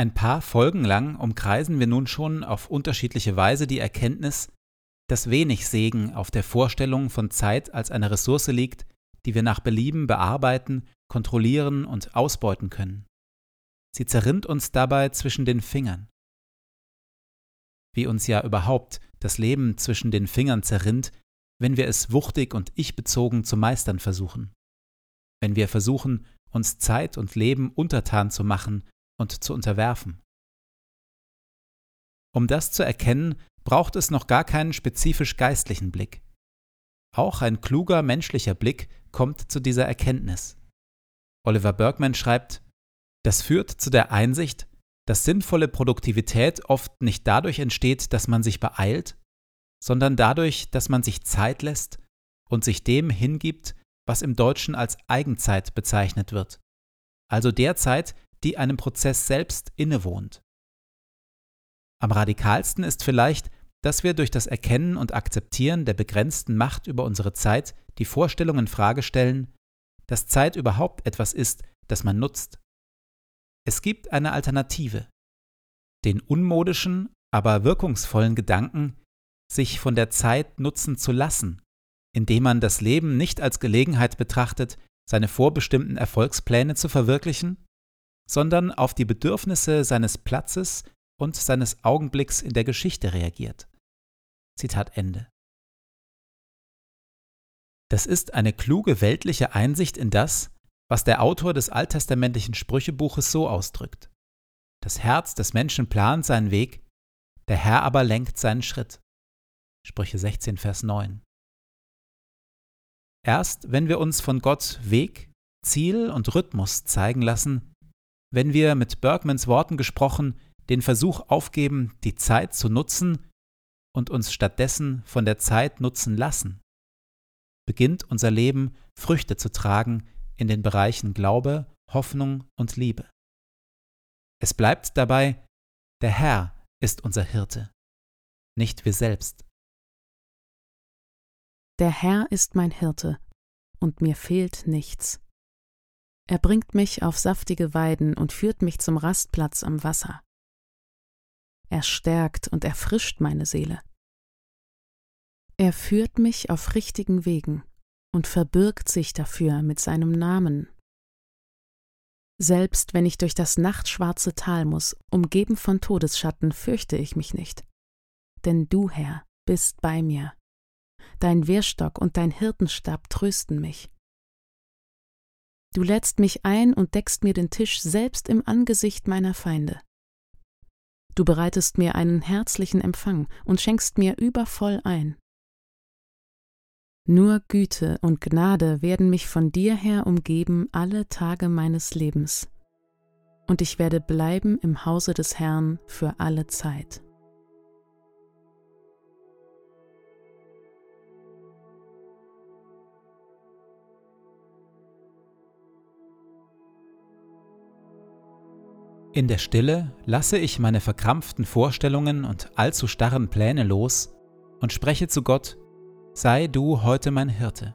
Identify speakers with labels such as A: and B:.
A: Ein paar Folgen lang umkreisen wir nun schon auf unterschiedliche Weise die Erkenntnis, dass wenig Segen auf der Vorstellung von Zeit als eine Ressource liegt, die wir nach Belieben bearbeiten, kontrollieren und ausbeuten können. Sie zerrinnt uns dabei zwischen den Fingern. Wie uns ja überhaupt das Leben zwischen den Fingern zerrinnt, wenn wir es wuchtig und ich-bezogen zu meistern versuchen. Wenn wir versuchen, uns Zeit und Leben untertan zu machen und zu unterwerfen. Um das zu erkennen, braucht es noch gar keinen spezifisch geistlichen Blick. Auch ein kluger menschlicher Blick kommt zu dieser Erkenntnis. Oliver Bergman schreibt, das führt zu der Einsicht, dass sinnvolle Produktivität oft nicht dadurch entsteht, dass man sich beeilt, sondern dadurch, dass man sich Zeit lässt und sich dem hingibt, was im Deutschen als Eigenzeit bezeichnet wird, also der Zeit, die einem Prozess selbst innewohnt. Am radikalsten ist vielleicht, dass wir durch das Erkennen und Akzeptieren der begrenzten Macht über unsere Zeit die Vorstellung in Frage stellen, dass Zeit überhaupt etwas ist, das man nutzt. Es gibt eine Alternative. Den unmodischen, aber wirkungsvollen Gedanken, sich von der Zeit nutzen zu lassen, indem man das Leben nicht als Gelegenheit betrachtet, seine vorbestimmten Erfolgspläne zu verwirklichen, sondern auf die Bedürfnisse seines Platzes und seines Augenblicks in der Geschichte reagiert. Zitat Ende. Das ist eine kluge weltliche Einsicht in das, was der Autor des alttestamentlichen Sprüchebuches so ausdrückt. Das Herz des Menschen plant seinen Weg, der Herr aber lenkt seinen Schritt. Sprüche 16, Vers 9. Erst wenn wir uns von Gott Weg Ziel und Rhythmus zeigen lassen, wenn wir mit Bergmans Worten gesprochen den Versuch aufgeben, die Zeit zu nutzen und uns stattdessen von der Zeit nutzen lassen, beginnt unser Leben Früchte zu tragen in den Bereichen Glaube, Hoffnung und Liebe. Es bleibt dabei, der Herr ist unser Hirte, nicht wir selbst.
B: Der Herr ist mein Hirte, und mir fehlt nichts. Er bringt mich auf saftige Weiden und führt mich zum Rastplatz am Wasser. Er stärkt und erfrischt meine Seele. Er führt mich auf richtigen Wegen und verbirgt sich dafür mit seinem Namen. Selbst wenn ich durch das nachtschwarze Tal muss, umgeben von Todesschatten, fürchte ich mich nicht. Denn du, Herr, bist bei mir. Dein Wehrstock und dein Hirtenstab trösten mich. Du lädst mich ein und deckst mir den Tisch selbst im Angesicht meiner Feinde. Du bereitest mir einen herzlichen Empfang und schenkst mir übervoll ein. Nur Güte und Gnade werden mich von dir her umgeben alle Tage meines Lebens, und ich werde bleiben im Hause des Herrn für alle Zeit.
A: In der Stille lasse ich meine verkrampften Vorstellungen und allzu starren Pläne los und spreche zu Gott, sei du heute mein Hirte.